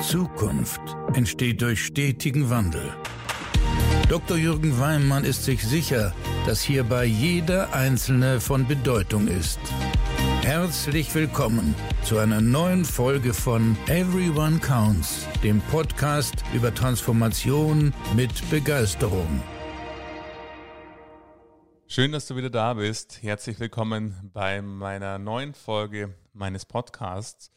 Zukunft entsteht durch stetigen Wandel. Dr. Jürgen Weimann ist sich sicher, dass hierbei jeder Einzelne von Bedeutung ist. Herzlich willkommen zu einer neuen Folge von Everyone Counts, dem Podcast über Transformation mit Begeisterung. Schön, dass du wieder da bist. Herzlich willkommen bei meiner neuen Folge meines Podcasts.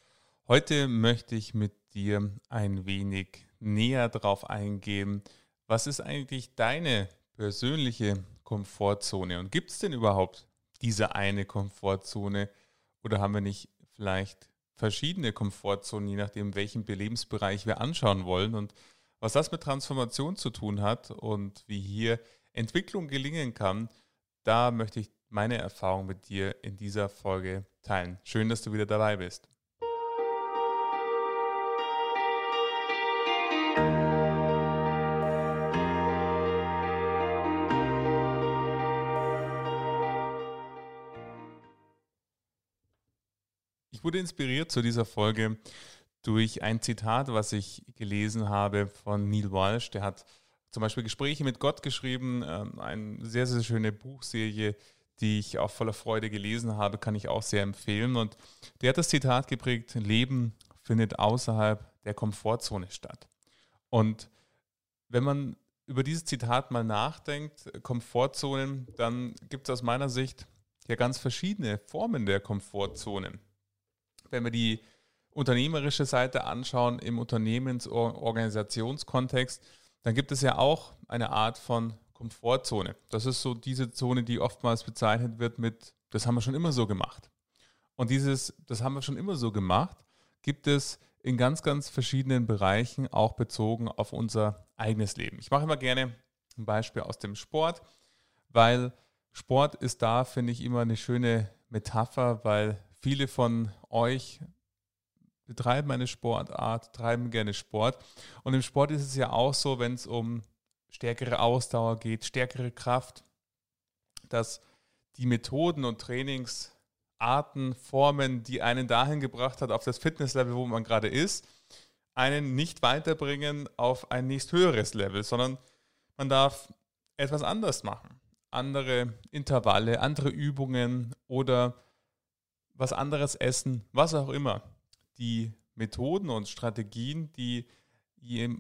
Heute möchte ich mit dir ein wenig näher darauf eingehen, was ist eigentlich deine persönliche Komfortzone und gibt es denn überhaupt diese eine Komfortzone oder haben wir nicht vielleicht verschiedene Komfortzonen, je nachdem, welchen Lebensbereich wir anschauen wollen und was das mit Transformation zu tun hat und wie hier Entwicklung gelingen kann, da möchte ich meine Erfahrung mit dir in dieser Folge teilen. Schön, dass du wieder dabei bist. Wurde inspiriert zu dieser Folge durch ein Zitat, was ich gelesen habe von Neil Walsh. Der hat zum Beispiel Gespräche mit Gott geschrieben, ähm, eine sehr, sehr schöne Buchserie, die ich auch voller Freude gelesen habe, kann ich auch sehr empfehlen. Und der hat das Zitat geprägt, Leben findet außerhalb der Komfortzone statt. Und wenn man über dieses Zitat mal nachdenkt, Komfortzonen, dann gibt es aus meiner Sicht ja ganz verschiedene Formen der Komfortzonen wenn wir die unternehmerische Seite anschauen im Unternehmensorganisationskontext, dann gibt es ja auch eine Art von Komfortzone. Das ist so diese Zone, die oftmals bezeichnet wird mit, das haben wir schon immer so gemacht. Und dieses, das haben wir schon immer so gemacht, gibt es in ganz, ganz verschiedenen Bereichen, auch bezogen auf unser eigenes Leben. Ich mache immer gerne ein Beispiel aus dem Sport, weil Sport ist da, finde ich, immer eine schöne Metapher, weil viele von euch betreiben eine Sportart, treiben gerne Sport. Und im Sport ist es ja auch so, wenn es um stärkere Ausdauer geht, stärkere Kraft, dass die Methoden und Trainingsarten, Formen, die einen dahin gebracht hat, auf das Fitnesslevel, wo man gerade ist, einen nicht weiterbringen auf ein nächst höheres Level, sondern man darf etwas anders machen. Andere Intervalle, andere Übungen oder was anderes essen, was auch immer. Die Methoden und Strategien, die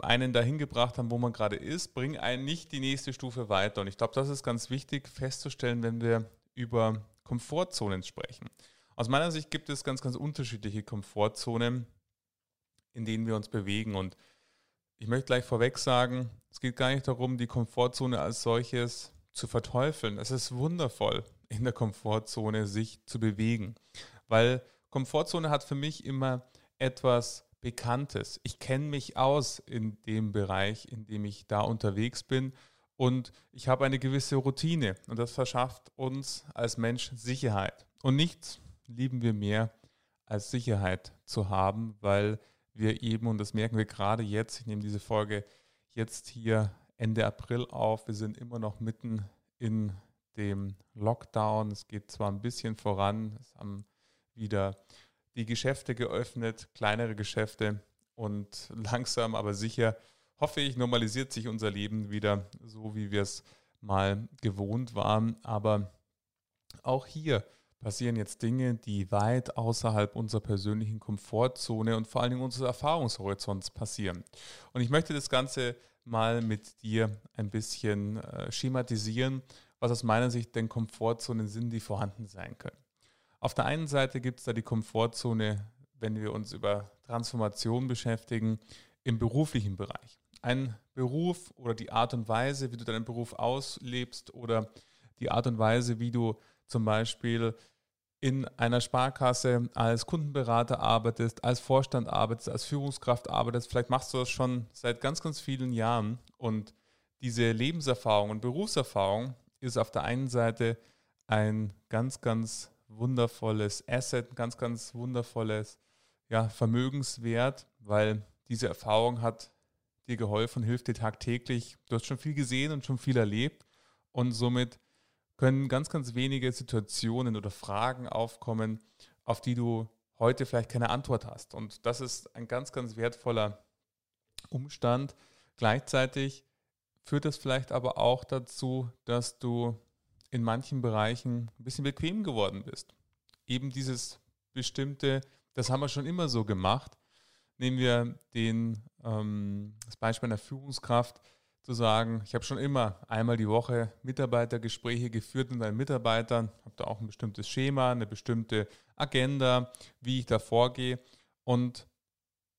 einen dahin gebracht haben, wo man gerade ist, bringen einen nicht die nächste Stufe weiter. Und ich glaube, das ist ganz wichtig festzustellen, wenn wir über Komfortzonen sprechen. Aus meiner Sicht gibt es ganz, ganz unterschiedliche Komfortzonen, in denen wir uns bewegen. Und ich möchte gleich vorweg sagen, es geht gar nicht darum, die Komfortzone als solches zu verteufeln. Es ist wundervoll, in der Komfortzone sich zu bewegen. Weil Komfortzone hat für mich immer etwas Bekanntes. Ich kenne mich aus in dem Bereich, in dem ich da unterwegs bin und ich habe eine gewisse Routine und das verschafft uns als Mensch Sicherheit. Und nichts lieben wir mehr als Sicherheit zu haben, weil wir eben, und das merken wir gerade jetzt, ich nehme diese Folge jetzt hier Ende April auf, wir sind immer noch mitten in dem Lockdown. Es geht zwar ein bisschen voran, es haben wieder die Geschäfte geöffnet, kleinere Geschäfte und langsam aber sicher, hoffe ich, normalisiert sich unser Leben wieder so, wie wir es mal gewohnt waren. Aber auch hier passieren jetzt Dinge, die weit außerhalb unserer persönlichen Komfortzone und vor allen Dingen unseres Erfahrungshorizonts passieren. Und ich möchte das Ganze mal mit dir ein bisschen äh, schematisieren was aus meiner Sicht denn Komfortzonen sind, die vorhanden sein können. Auf der einen Seite gibt es da die Komfortzone, wenn wir uns über Transformation beschäftigen, im beruflichen Bereich. Ein Beruf oder die Art und Weise, wie du deinen Beruf auslebst oder die Art und Weise, wie du zum Beispiel in einer Sparkasse als Kundenberater arbeitest, als Vorstand arbeitest, als Führungskraft arbeitest. Vielleicht machst du das schon seit ganz, ganz vielen Jahren und diese Lebenserfahrung und Berufserfahrung ist auf der einen Seite ein ganz, ganz wundervolles Asset, ein ganz, ganz wundervolles ja, Vermögenswert, weil diese Erfahrung hat dir geholfen, hilft dir tagtäglich. Du hast schon viel gesehen und schon viel erlebt und somit können ganz, ganz wenige Situationen oder Fragen aufkommen, auf die du heute vielleicht keine Antwort hast. Und das ist ein ganz, ganz wertvoller Umstand. Gleichzeitig führt das vielleicht aber auch dazu, dass du in manchen Bereichen ein bisschen bequem geworden bist. Eben dieses bestimmte, das haben wir schon immer so gemacht. Nehmen wir den, ähm, das Beispiel einer Führungskraft, zu sagen, ich habe schon immer einmal die Woche Mitarbeitergespräche geführt mit meinen Mitarbeitern, habe da auch ein bestimmtes Schema, eine bestimmte Agenda, wie ich da vorgehe. Und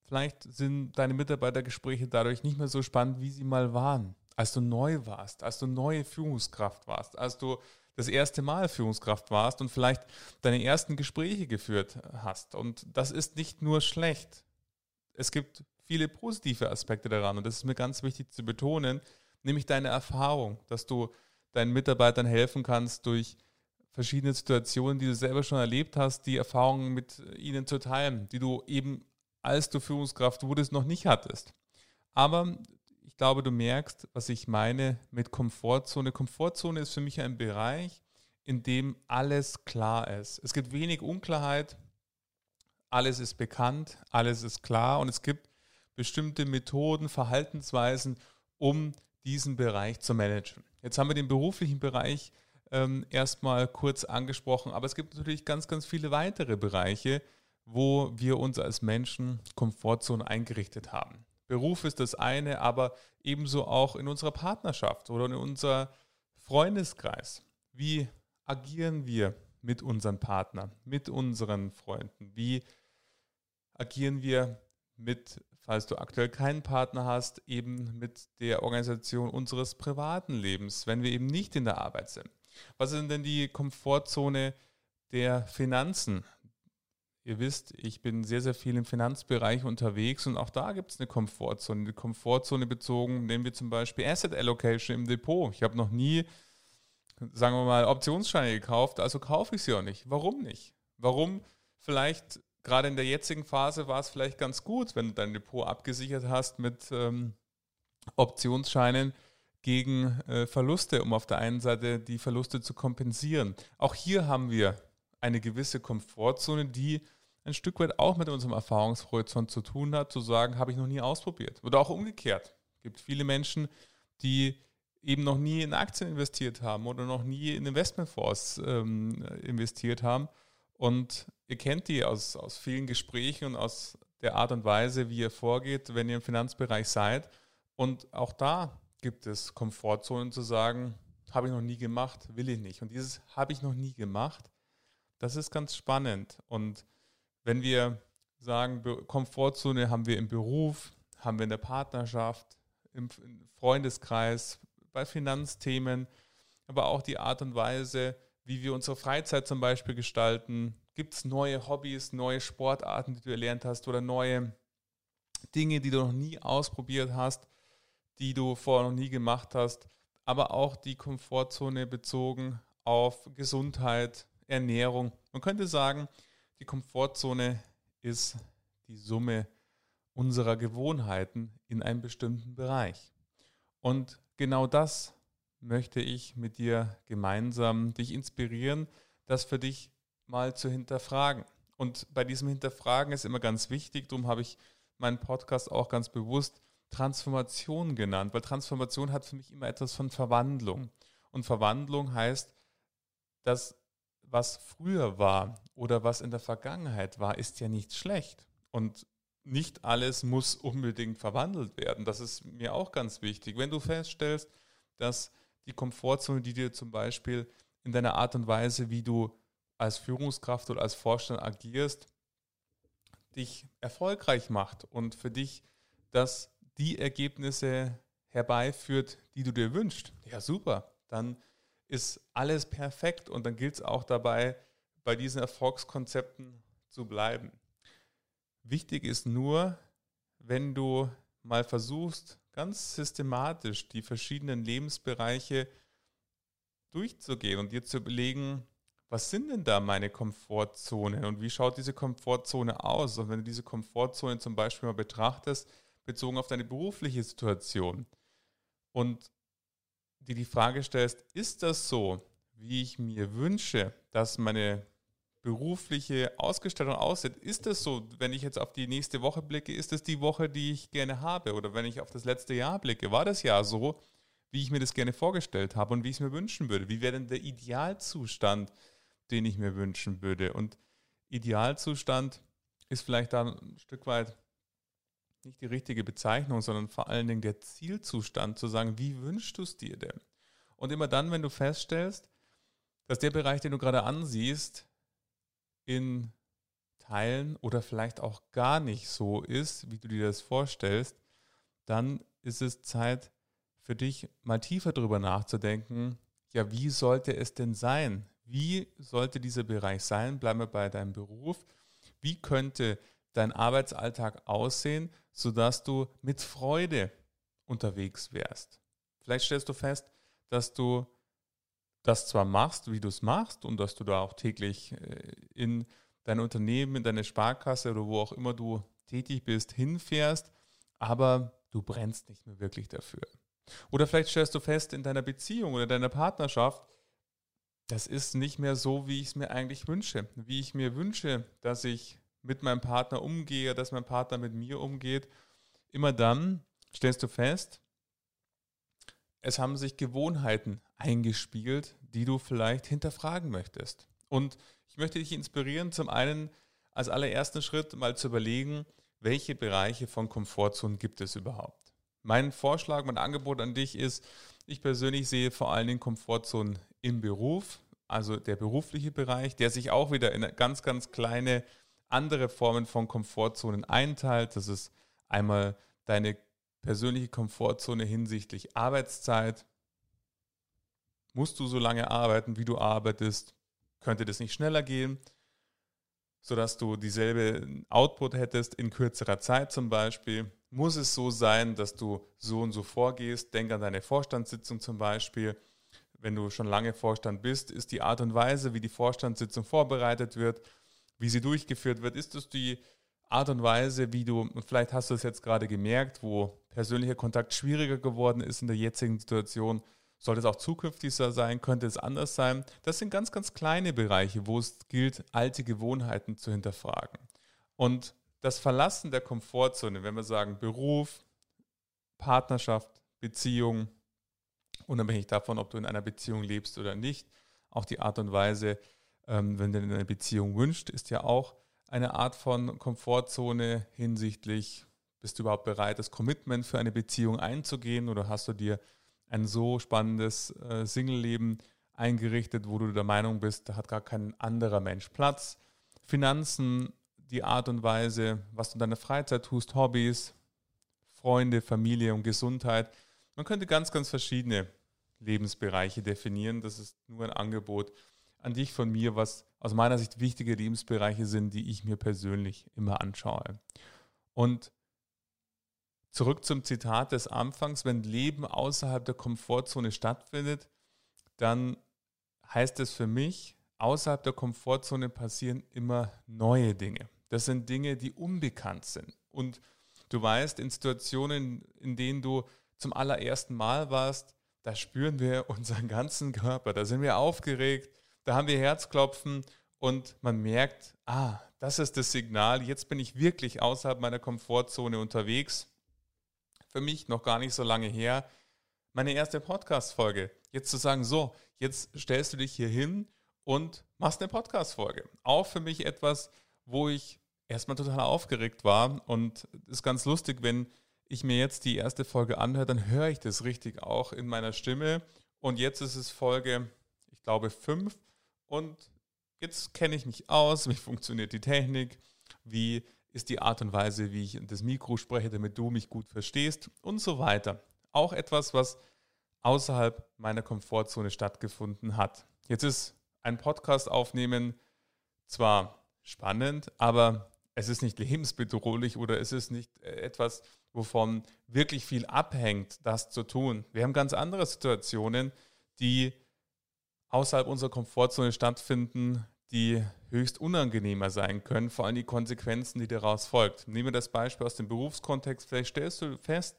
vielleicht sind deine Mitarbeitergespräche dadurch nicht mehr so spannend, wie sie mal waren als du neu warst, als du neue Führungskraft warst, als du das erste Mal Führungskraft warst und vielleicht deine ersten Gespräche geführt hast. Und das ist nicht nur schlecht. Es gibt viele positive Aspekte daran und das ist mir ganz wichtig zu betonen, nämlich deine Erfahrung, dass du deinen Mitarbeitern helfen kannst durch verschiedene Situationen, die du selber schon erlebt hast, die Erfahrungen mit ihnen zu teilen, die du eben als du Führungskraft wurdest noch nicht hattest. Aber ich glaube, du merkst, was ich meine mit Komfortzone. Komfortzone ist für mich ein Bereich, in dem alles klar ist. Es gibt wenig Unklarheit, alles ist bekannt, alles ist klar und es gibt bestimmte Methoden, Verhaltensweisen, um diesen Bereich zu managen. Jetzt haben wir den beruflichen Bereich ähm, erstmal kurz angesprochen, aber es gibt natürlich ganz, ganz viele weitere Bereiche, wo wir uns als Menschen Komfortzone eingerichtet haben. Beruf ist das eine, aber ebenso auch in unserer Partnerschaft oder in unserem Freundeskreis. Wie agieren wir mit unseren Partnern, mit unseren Freunden? Wie agieren wir mit, falls du aktuell keinen Partner hast, eben mit der Organisation unseres privaten Lebens, wenn wir eben nicht in der Arbeit sind? Was ist denn die Komfortzone der Finanzen, Ihr wisst, ich bin sehr, sehr viel im Finanzbereich unterwegs und auch da gibt es eine Komfortzone. Die Komfortzone bezogen, nehmen wir zum Beispiel Asset Allocation im Depot. Ich habe noch nie, sagen wir mal, Optionsscheine gekauft, also kaufe ich sie auch nicht. Warum nicht? Warum vielleicht gerade in der jetzigen Phase war es vielleicht ganz gut, wenn du dein Depot abgesichert hast mit ähm, Optionsscheinen gegen äh, Verluste, um auf der einen Seite die Verluste zu kompensieren. Auch hier haben wir eine gewisse Komfortzone, die ein Stück weit auch mit unserem Erfahrungshorizont zu tun hat, zu sagen, habe ich noch nie ausprobiert. Oder auch umgekehrt. Es gibt viele Menschen, die eben noch nie in Aktien investiert haben oder noch nie in Investmentfonds ähm, investiert haben. Und ihr kennt die aus, aus vielen Gesprächen und aus der Art und Weise, wie ihr vorgeht, wenn ihr im Finanzbereich seid. Und auch da gibt es Komfortzonen zu sagen, habe ich noch nie gemacht, will ich nicht. Und dieses habe ich noch nie gemacht, das ist ganz spannend. Und wenn wir sagen, Komfortzone haben wir im Beruf, haben wir in der Partnerschaft, im Freundeskreis, bei Finanzthemen, aber auch die Art und Weise, wie wir unsere Freizeit zum Beispiel gestalten. Gibt es neue Hobbys, neue Sportarten, die du erlernt hast oder neue Dinge, die du noch nie ausprobiert hast, die du vorher noch nie gemacht hast, aber auch die Komfortzone bezogen auf Gesundheit, Ernährung. Man könnte sagen, die Komfortzone ist die Summe unserer Gewohnheiten in einem bestimmten Bereich. Und genau das möchte ich mit dir gemeinsam dich inspirieren, das für dich mal zu hinterfragen. Und bei diesem Hinterfragen ist immer ganz wichtig, darum habe ich meinen Podcast auch ganz bewusst Transformation genannt, weil Transformation hat für mich immer etwas von Verwandlung. Und Verwandlung heißt, dass was früher war oder was in der Vergangenheit war, ist ja nicht schlecht. Und nicht alles muss unbedingt verwandelt werden. Das ist mir auch ganz wichtig. Wenn du feststellst, dass die Komfortzone, die dir zum Beispiel in deiner Art und Weise, wie du als Führungskraft oder als Vorstand agierst, dich erfolgreich macht und für dich das die Ergebnisse herbeiführt, die du dir wünschst, ja super, dann ist alles perfekt und dann gilt es auch dabei, bei diesen Erfolgskonzepten zu bleiben. Wichtig ist nur, wenn du mal versuchst, ganz systematisch die verschiedenen Lebensbereiche durchzugehen und dir zu überlegen, was sind denn da meine Komfortzonen und wie schaut diese Komfortzone aus? Und wenn du diese Komfortzone zum Beispiel mal betrachtest, bezogen auf deine berufliche Situation und dir die Frage stellst, ist das so, wie ich mir wünsche, dass meine berufliche Ausgestaltung aussieht. Ist es so, wenn ich jetzt auf die nächste Woche blicke, ist es die Woche, die ich gerne habe? Oder wenn ich auf das letzte Jahr blicke, war das Jahr so, wie ich mir das gerne vorgestellt habe und wie ich es mir wünschen würde? Wie wäre denn der Idealzustand, den ich mir wünschen würde? Und Idealzustand ist vielleicht da ein Stück weit nicht die richtige Bezeichnung, sondern vor allen Dingen der Zielzustand, zu sagen, wie wünschst du es dir denn? Und immer dann, wenn du feststellst, dass der Bereich, den du gerade ansiehst, in Teilen oder vielleicht auch gar nicht so ist, wie du dir das vorstellst, dann ist es Zeit für dich mal tiefer darüber nachzudenken, ja, wie sollte es denn sein? Wie sollte dieser Bereich sein? Bleiben wir bei deinem Beruf. Wie könnte dein Arbeitsalltag aussehen, sodass du mit Freude unterwegs wärst? Vielleicht stellst du fest, dass du das zwar machst, wie du es machst und dass du da auch täglich äh, in dein Unternehmen, in deine Sparkasse oder wo auch immer du tätig bist, hinfährst, aber du brennst nicht mehr wirklich dafür. Oder vielleicht stellst du fest in deiner Beziehung oder deiner Partnerschaft, das ist nicht mehr so, wie ich es mir eigentlich wünsche. Wie ich mir wünsche, dass ich mit meinem Partner umgehe, dass mein Partner mit mir umgeht. Immer dann stellst du fest, es haben sich Gewohnheiten eingespielt, die du vielleicht hinterfragen möchtest. Und ich möchte dich inspirieren, zum einen als allerersten Schritt mal zu überlegen, welche Bereiche von Komfortzonen gibt es überhaupt. Mein Vorschlag, mein Angebot an dich ist, ich persönlich sehe vor allen Dingen Komfortzonen im Beruf, also der berufliche Bereich, der sich auch wieder in ganz, ganz kleine andere Formen von Komfortzonen einteilt. Das ist einmal deine persönliche Komfortzone hinsichtlich Arbeitszeit. Musst du so lange arbeiten, wie du arbeitest? Könnte das nicht schneller gehen, sodass du dieselbe Output hättest in kürzerer Zeit zum Beispiel? Muss es so sein, dass du so und so vorgehst? Denk an deine Vorstandssitzung zum Beispiel. Wenn du schon lange Vorstand bist, ist die Art und Weise, wie die Vorstandssitzung vorbereitet wird, wie sie durchgeführt wird, ist es die Art und Weise, wie du, und vielleicht hast du es jetzt gerade gemerkt, wo persönlicher Kontakt schwieriger geworden ist in der jetzigen Situation, sollte es auch zukünftig sein, könnte es anders sein. Das sind ganz, ganz kleine Bereiche, wo es gilt, alte Gewohnheiten zu hinterfragen. Und das Verlassen der Komfortzone, wenn wir sagen Beruf, Partnerschaft, Beziehung, unabhängig davon, ob du in einer Beziehung lebst oder nicht, auch die Art und Weise, ähm, wenn du eine Beziehung wünscht, ist ja auch eine Art von Komfortzone hinsichtlich, bist du überhaupt bereit, das Commitment für eine Beziehung einzugehen oder hast du dir ein so spannendes äh, Single-Leben eingerichtet, wo du der Meinung bist, da hat gar kein anderer Mensch Platz. Finanzen, die Art und Weise, was du in deiner Freizeit tust, Hobbys, Freunde, Familie und Gesundheit. Man könnte ganz, ganz verschiedene Lebensbereiche definieren. Das ist nur ein Angebot an dich von mir, was aus meiner Sicht wichtige Lebensbereiche sind, die ich mir persönlich immer anschaue. Und zurück zum Zitat des Anfangs, wenn Leben außerhalb der Komfortzone stattfindet, dann heißt es für mich, außerhalb der Komfortzone passieren immer neue Dinge. Das sind Dinge, die unbekannt sind. Und du weißt, in Situationen, in denen du zum allerersten Mal warst, da spüren wir unseren ganzen Körper, da sind wir aufgeregt, da haben wir Herzklopfen und man merkt, ah, das ist das Signal, jetzt bin ich wirklich außerhalb meiner Komfortzone unterwegs. Für mich noch gar nicht so lange her, meine erste Podcast-Folge. Jetzt zu sagen, so, jetzt stellst du dich hier hin und machst eine Podcast-Folge. Auch für mich etwas, wo ich erstmal total aufgeregt war und es ist ganz lustig, wenn ich mir jetzt die erste Folge anhöre, dann höre ich das richtig auch in meiner Stimme. Und jetzt ist es Folge, ich glaube, fünf und jetzt kenne ich mich aus, wie funktioniert die Technik, wie ist die Art und Weise, wie ich in das Mikro spreche, damit du mich gut verstehst und so weiter. Auch etwas, was außerhalb meiner Komfortzone stattgefunden hat. Jetzt ist ein Podcast aufnehmen zwar spannend, aber es ist nicht lebensbedrohlich oder es ist nicht äh, etwas, wovon wirklich viel abhängt, das zu tun. Wir haben ganz andere Situationen, die außerhalb unserer Komfortzone stattfinden, die höchst unangenehmer sein können, vor allem die Konsequenzen, die daraus folgt. Nehmen wir das Beispiel aus dem Berufskontext. Vielleicht stellst du fest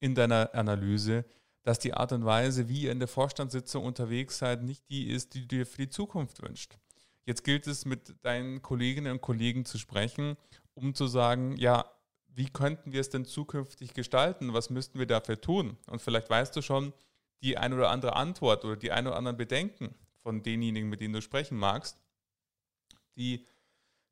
in deiner Analyse, dass die Art und Weise, wie ihr in der Vorstandssitzung unterwegs seid, nicht die ist, die du dir für die Zukunft wünscht. Jetzt gilt es mit deinen Kolleginnen und Kollegen zu sprechen, um zu sagen, ja, wie könnten wir es denn zukünftig gestalten? Was müssten wir dafür tun? Und vielleicht weißt du schon die ein oder andere Antwort oder die ein oder anderen Bedenken von denjenigen, mit denen du sprechen magst, die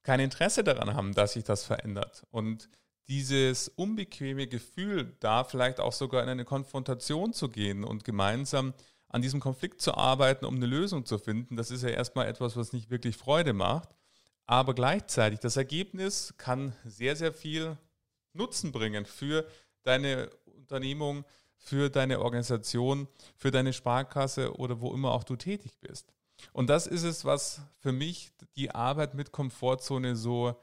kein Interesse daran haben, dass sich das verändert. Und dieses unbequeme Gefühl, da vielleicht auch sogar in eine Konfrontation zu gehen und gemeinsam an diesem Konflikt zu arbeiten, um eine Lösung zu finden, das ist ja erstmal etwas, was nicht wirklich Freude macht. Aber gleichzeitig, das Ergebnis kann sehr, sehr viel Nutzen bringen für deine Unternehmung, für deine Organisation, für deine Sparkasse oder wo immer auch du tätig bist. Und das ist es, was für mich die Arbeit mit Komfortzone so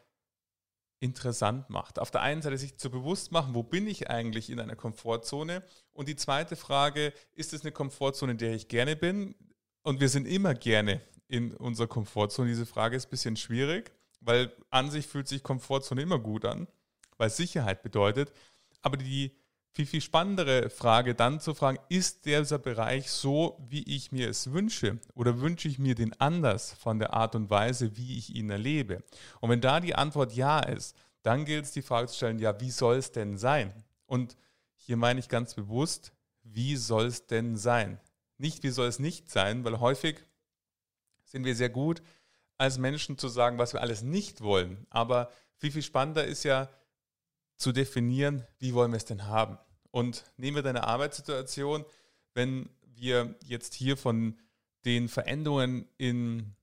interessant macht. Auf der einen Seite sich zu bewusst machen, wo bin ich eigentlich in einer Komfortzone? Und die zweite Frage, ist es eine Komfortzone, in der ich gerne bin? Und wir sind immer gerne in unserer Komfortzone. Diese Frage ist ein bisschen schwierig, weil an sich fühlt sich Komfortzone immer gut an, weil Sicherheit bedeutet. Aber die viel, viel spannendere Frage dann zu fragen, ist dieser Bereich so, wie ich mir es wünsche? Oder wünsche ich mir den anders von der Art und Weise, wie ich ihn erlebe? Und wenn da die Antwort ja ist, dann gilt es die Frage zu stellen, ja, wie soll es denn sein? Und hier meine ich ganz bewusst, wie soll es denn sein? Nicht, wie soll es nicht sein, weil häufig sind wir sehr gut, als Menschen zu sagen, was wir alles nicht wollen. Aber viel, viel spannender ist ja zu definieren, wie wollen wir es denn haben. Und nehmen wir deine Arbeitssituation, wenn wir jetzt hier von den Veränderungen in,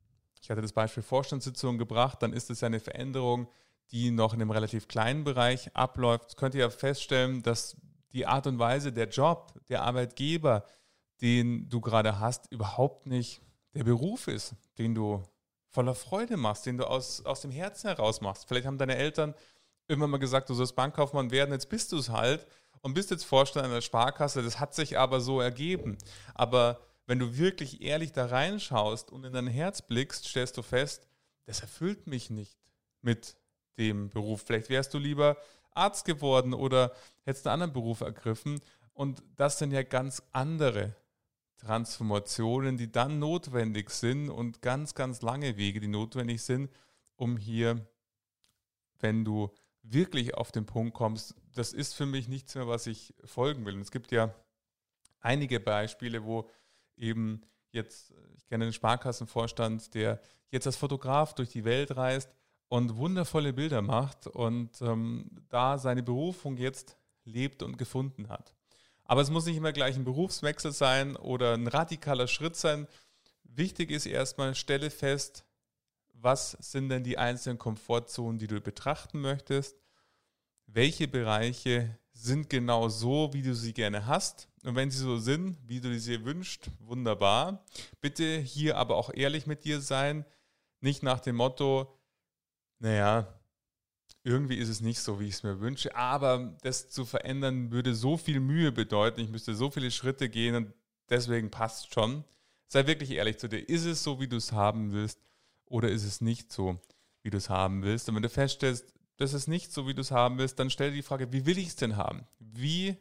ich hatte das Beispiel Vorstandssitzung gebracht, dann ist es ja eine Veränderung, die noch in einem relativ kleinen Bereich abläuft. Könnt ihr ja feststellen, dass die Art und Weise, der Job, der Arbeitgeber, den du gerade hast, überhaupt nicht der Beruf ist, den du voller Freude machst, den du aus, aus dem Herzen heraus machst. Vielleicht haben deine Eltern immer mal gesagt, du sollst Bankkaufmann werden, jetzt bist du es halt und bist jetzt Vorstand einer Sparkasse. Das hat sich aber so ergeben. Aber wenn du wirklich ehrlich da reinschaust und in dein Herz blickst, stellst du fest, das erfüllt mich nicht mit dem Beruf. Vielleicht wärst du lieber Arzt geworden oder hättest einen anderen Beruf ergriffen. Und das sind ja ganz andere Transformationen, die dann notwendig sind und ganz, ganz lange Wege, die notwendig sind, um hier, wenn du wirklich auf den Punkt kommst, das ist für mich nichts mehr, was ich folgen will. Und es gibt ja einige Beispiele, wo eben jetzt, ich kenne einen Sparkassenvorstand, der jetzt als Fotograf durch die Welt reist und wundervolle Bilder macht und ähm, da seine Berufung jetzt lebt und gefunden hat. Aber es muss nicht immer gleich ein Berufswechsel sein oder ein radikaler Schritt sein. Wichtig ist erstmal, stelle fest, was sind denn die einzelnen Komfortzonen, die du betrachten möchtest? Welche Bereiche sind genau so, wie du sie gerne hast? Und wenn sie so sind, wie du sie wünschst, wunderbar. Bitte hier aber auch ehrlich mit dir sein. Nicht nach dem Motto, naja, irgendwie ist es nicht so, wie ich es mir wünsche, aber das zu verändern würde so viel Mühe bedeuten. Ich müsste so viele Schritte gehen und deswegen passt schon. Sei wirklich ehrlich zu dir. Ist es so, wie du es haben willst? Oder ist es nicht so, wie du es haben willst? Und wenn du feststellst, das ist nicht so, wie du es haben willst, dann stell dir die Frage, wie will ich es denn haben? Wie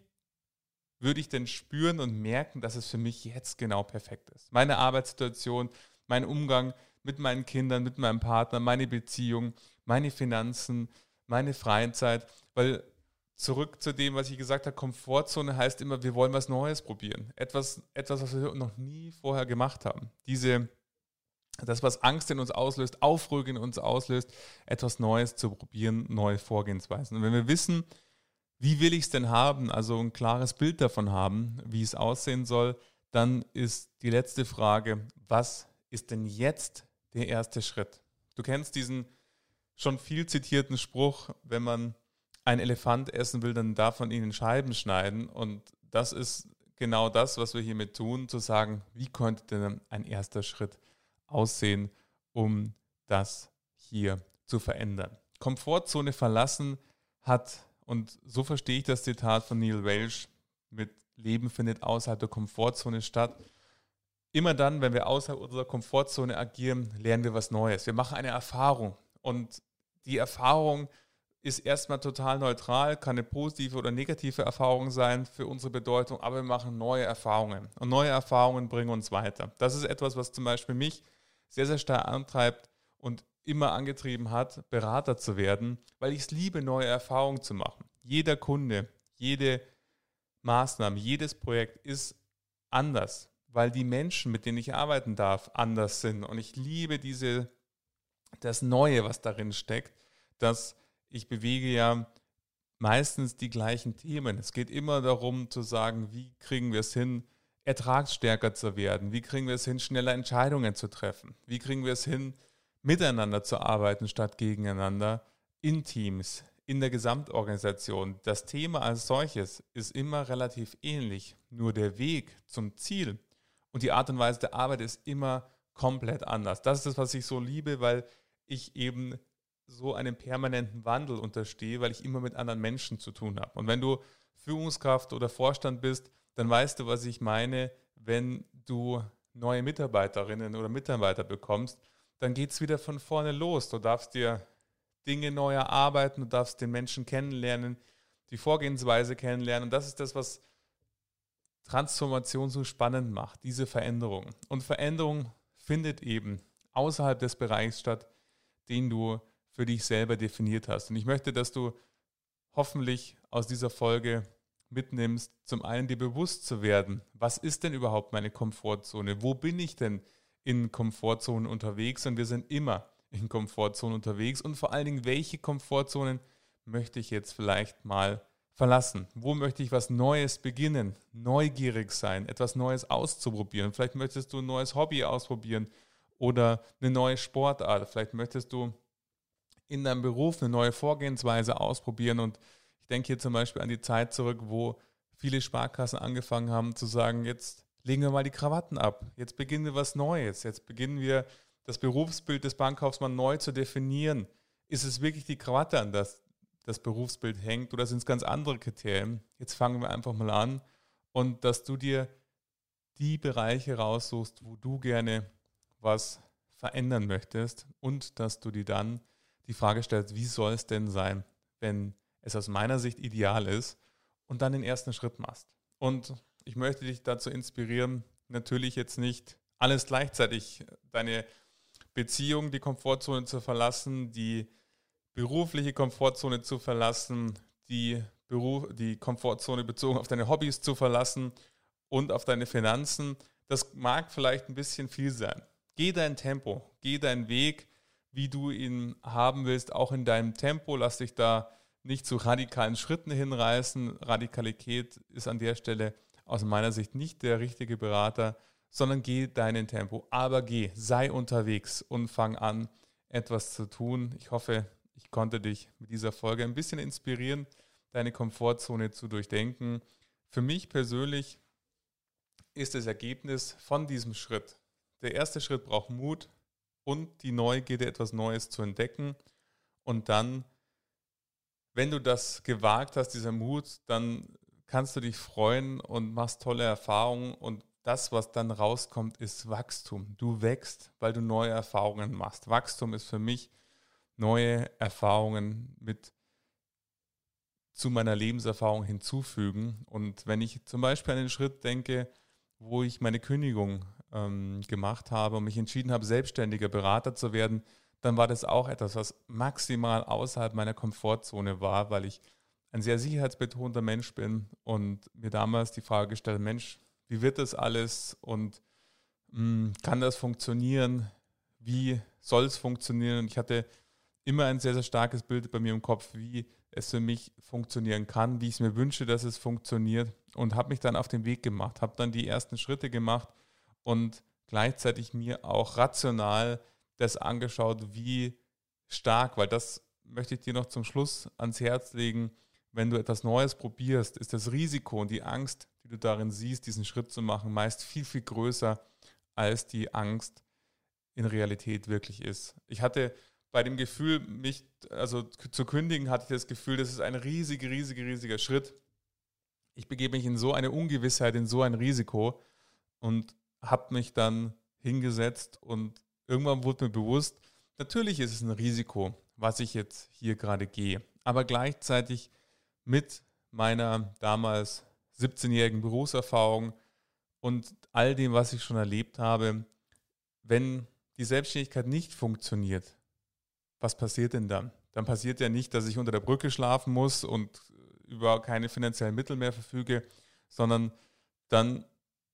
würde ich denn spüren und merken, dass es für mich jetzt genau perfekt ist? Meine Arbeitssituation, mein Umgang mit meinen Kindern, mit meinem Partner, meine Beziehung, meine Finanzen, meine Freizeit, weil zurück zu dem, was ich gesagt habe, Komfortzone heißt immer, wir wollen was Neues probieren. Etwas, etwas was wir noch nie vorher gemacht haben. Diese das, was Angst in uns auslöst, Aufruhr in uns auslöst, etwas Neues zu probieren, neue Vorgehensweisen. Und wenn wir wissen, wie will ich es denn haben, also ein klares Bild davon haben, wie es aussehen soll, dann ist die letzte Frage, was ist denn jetzt der erste Schritt? Du kennst diesen schon viel zitierten Spruch, wenn man einen Elefant essen will, dann darf man ihn in Scheiben schneiden. Und das ist genau das, was wir hiermit tun, zu sagen, wie könnte denn ein erster Schritt sein? Aussehen, um das hier zu verändern. Komfortzone verlassen hat, und so verstehe ich das Zitat von Neil Welsh, mit Leben findet außerhalb der Komfortzone statt. Immer dann, wenn wir außerhalb unserer Komfortzone agieren, lernen wir was Neues. Wir machen eine Erfahrung. Und die Erfahrung ist erstmal total neutral, kann eine positive oder negative Erfahrung sein für unsere Bedeutung, aber wir machen neue Erfahrungen. Und neue Erfahrungen bringen uns weiter. Das ist etwas, was zum Beispiel mich sehr, sehr stark antreibt, und immer angetrieben hat, Berater zu werden, weil ich es liebe, neue Erfahrungen zu machen. Jeder Kunde, jede Maßnahme, jedes Projekt ist anders, weil die Menschen, mit denen ich arbeiten darf, anders sind. Und ich liebe diese, das Neue, was darin steckt, dass ich bewege ja meistens die gleichen Themen. Es geht immer darum zu sagen, wie kriegen wir es hin, ertragsstärker zu werden? Wie kriegen wir es hin, schneller Entscheidungen zu treffen? Wie kriegen wir es hin, miteinander zu arbeiten statt gegeneinander in Teams, in der Gesamtorganisation. Das Thema als solches ist immer relativ ähnlich, nur der Weg zum Ziel und die Art und Weise der Arbeit ist immer komplett anders. Das ist das, was ich so liebe, weil ich eben so einen permanenten Wandel unterstehe, weil ich immer mit anderen Menschen zu tun habe. Und wenn du Führungskraft oder Vorstand bist, dann weißt du, was ich meine, wenn du neue Mitarbeiterinnen oder Mitarbeiter bekommst, dann geht es wieder von vorne los. Du darfst dir Dinge neu erarbeiten, du darfst den Menschen kennenlernen, die Vorgehensweise kennenlernen. Und das ist das, was Transformation so spannend macht, diese Veränderung. Und Veränderung findet eben außerhalb des Bereichs statt, den du für dich selber definiert hast. Und ich möchte, dass du hoffentlich aus dieser Folge mitnimmst, zum einen dir bewusst zu werden, was ist denn überhaupt meine Komfortzone? Wo bin ich denn in Komfortzonen unterwegs und wir sind immer in Komfortzonen unterwegs und vor allen Dingen, welche Komfortzonen möchte ich jetzt vielleicht mal verlassen? Wo möchte ich was Neues beginnen? Neugierig sein, etwas Neues auszuprobieren. Vielleicht möchtest du ein neues Hobby ausprobieren oder eine neue Sportart. Vielleicht möchtest du in deinem Beruf eine neue Vorgehensweise ausprobieren. Und denke hier zum Beispiel an die Zeit zurück, wo viele Sparkassen angefangen haben zu sagen, jetzt legen wir mal die Krawatten ab. Jetzt beginnen wir was Neues. Jetzt beginnen wir das Berufsbild des Bankkaufmanns neu zu definieren. Ist es wirklich die Krawatte, an das das Berufsbild hängt oder sind es ganz andere Kriterien? Jetzt fangen wir einfach mal an und dass du dir die Bereiche raussuchst, wo du gerne was verändern möchtest und dass du dir dann die Frage stellst, wie soll es denn sein, wenn es aus meiner Sicht ideal ist und dann den ersten Schritt machst. Und ich möchte dich dazu inspirieren, natürlich jetzt nicht alles gleichzeitig, deine Beziehung, die Komfortzone zu verlassen, die berufliche Komfortzone zu verlassen, die, Beruf, die Komfortzone bezogen auf deine Hobbys zu verlassen und auf deine Finanzen. Das mag vielleicht ein bisschen viel sein. Geh dein Tempo, geh deinen Weg, wie du ihn haben willst, auch in deinem Tempo. Lass dich da nicht zu radikalen Schritten hinreißen. Radikalität ist an der Stelle aus meiner Sicht nicht der richtige Berater, sondern geh deinen Tempo. Aber geh, sei unterwegs und fang an, etwas zu tun. Ich hoffe, ich konnte dich mit dieser Folge ein bisschen inspirieren, deine Komfortzone zu durchdenken. Für mich persönlich ist das Ergebnis von diesem Schritt. Der erste Schritt braucht Mut und die Neugierde, etwas Neues zu entdecken. Und dann, wenn du das gewagt hast, dieser Mut, dann kannst du dich freuen und machst tolle Erfahrungen und das, was dann rauskommt, ist Wachstum. Du wächst, weil du neue Erfahrungen machst. Wachstum ist für mich neue Erfahrungen mit zu meiner Lebenserfahrung hinzufügen. Und wenn ich zum Beispiel an den Schritt denke, wo ich meine Kündigung ähm, gemacht habe und mich entschieden habe, selbstständiger Berater zu werden, dann war das auch etwas, was maximal außerhalb meiner Komfortzone war, weil ich ein sehr sicherheitsbetonter Mensch bin und mir damals die Frage gestellt, Mensch, wie wird das alles und mh, hm, kann das funktionieren? Wie soll es funktionieren? Und ich hatte immer ein sehr, sehr starkes Bild bei mir im Kopf, wie es für mich funktionieren kann, wie ich es mir wünsche, dass es funktioniert und habe mich dann auf den Weg gemacht, habe dann die ersten Schritte gemacht und gleichzeitig mir auch rational das angeschaut, wie stark, weil das möchte ich dir noch zum Schluss ans Herz legen, wenn du etwas Neues probierst, ist das Risiko und die Angst, die du darin siehst, diesen Schritt zu machen, meist viel, viel größer, als die Angst in Realität wirklich ist. Ich hatte bei dem Gefühl, mich also zu kündigen, hatte ich das Gefühl, das ist ein riesiger, riesiger, riesiger Schritt. Ich begebe mich in so eine Ungewissheit, in so ein Risiko und habe mich dann hingesetzt und irgendwann wurde mir bewusst, natürlich ist es ein Risiko, was ich jetzt hier gerade gehe. Aber gleichzeitig mit meiner damals 17-jährigen Berufserfahrung und all dem, was ich schon erlebt habe, wenn die Selbstständigkeit nicht funktioniert, was passiert denn dann? Dann passiert ja nicht, dass ich unter der Brücke schlafen muss und über keine finanziellen Mittel mehr verfüge, sondern dann,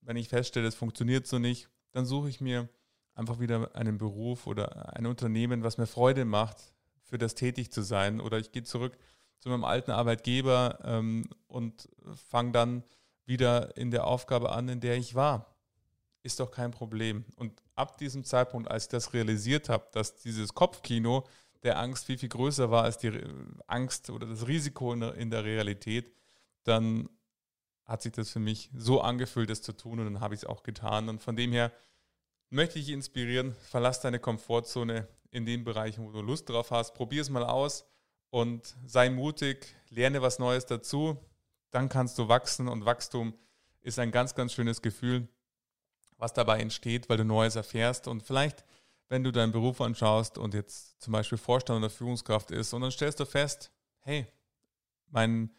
wenn ich feststelle, es funktioniert so nicht, dann suche ich mir einfach wieder einen Beruf oder ein Unternehmen, was mir Freude macht, für das tätig zu sein. Oder ich gehe zurück zu meinem alten Arbeitgeber ähm, und fange dann wieder in der Aufgabe an, in der ich war. Ist doch kein Problem. Und ab diesem Zeitpunkt, als ich das realisiert habe, dass dieses Kopfkino der Angst viel, viel größer war als die Angst oder das Risiko in der, Realität, dann hat sich das für mich so angefühlt, das zu tun und dann habe ich es auch getan. Und von dem her möchte ich inspirieren, verlass deine Komfortzone in den Bereichen, wo du Lust drauf hast, probier es mal aus und sei mutig, lerne was Neues dazu, dann kannst du wachsen und Wachstum ist ein ganz, ganz schönes Gefühl, was dabei entsteht, weil du Neues erfährst. Und vielleicht, wenn du deinen Beruf anschaust und jetzt zum Beispiel Vorstand oder Führungskraft ist und dann stellst du fest, hey, mein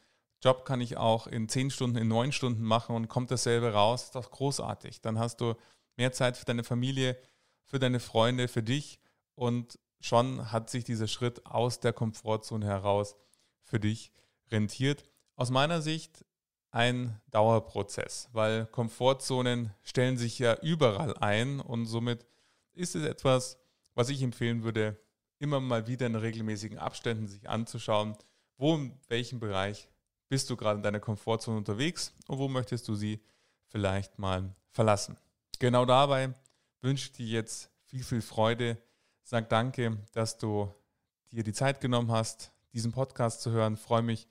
Job kann ich auch in zehn Stunden, in neun Stunden machen und kommt dasselbe raus, ist doch großartig. Dann hast du mehr Zeit für deine Familie, für deine Freunde, für dich und schon hat sich dieser Schritt aus der Komfortzone heraus für dich rentiert. Aus meiner Sicht ein Dauerprozess, weil Komfortzonen stellen sich ja überall ein und somit ist es etwas, was ich empfehlen würde, immer mal wieder in regelmäßigen Abständen sich anzuschauen, wo in welchem Bereich bist du gerade in deiner Komfortzone unterwegs und wo möchtest du sie vielleicht mal verlassen. Genau dabei wünsche ich dir jetzt viel, viel Freude. Sag danke, dass du dir die Zeit genommen hast, diesen Podcast zu hören. Freue mich,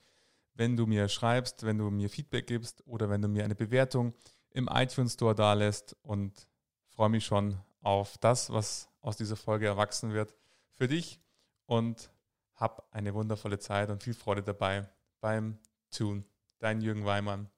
wenn du mir schreibst, wenn du mir Feedback gibst oder wenn du mir eine Bewertung im iTunes Store dalässt und freue mich schon auf das, was aus dieser Folge erwachsen wird für dich und hab eine wundervolle Zeit und viel Freude dabei beim Tun. Dein Jürgen Weimann.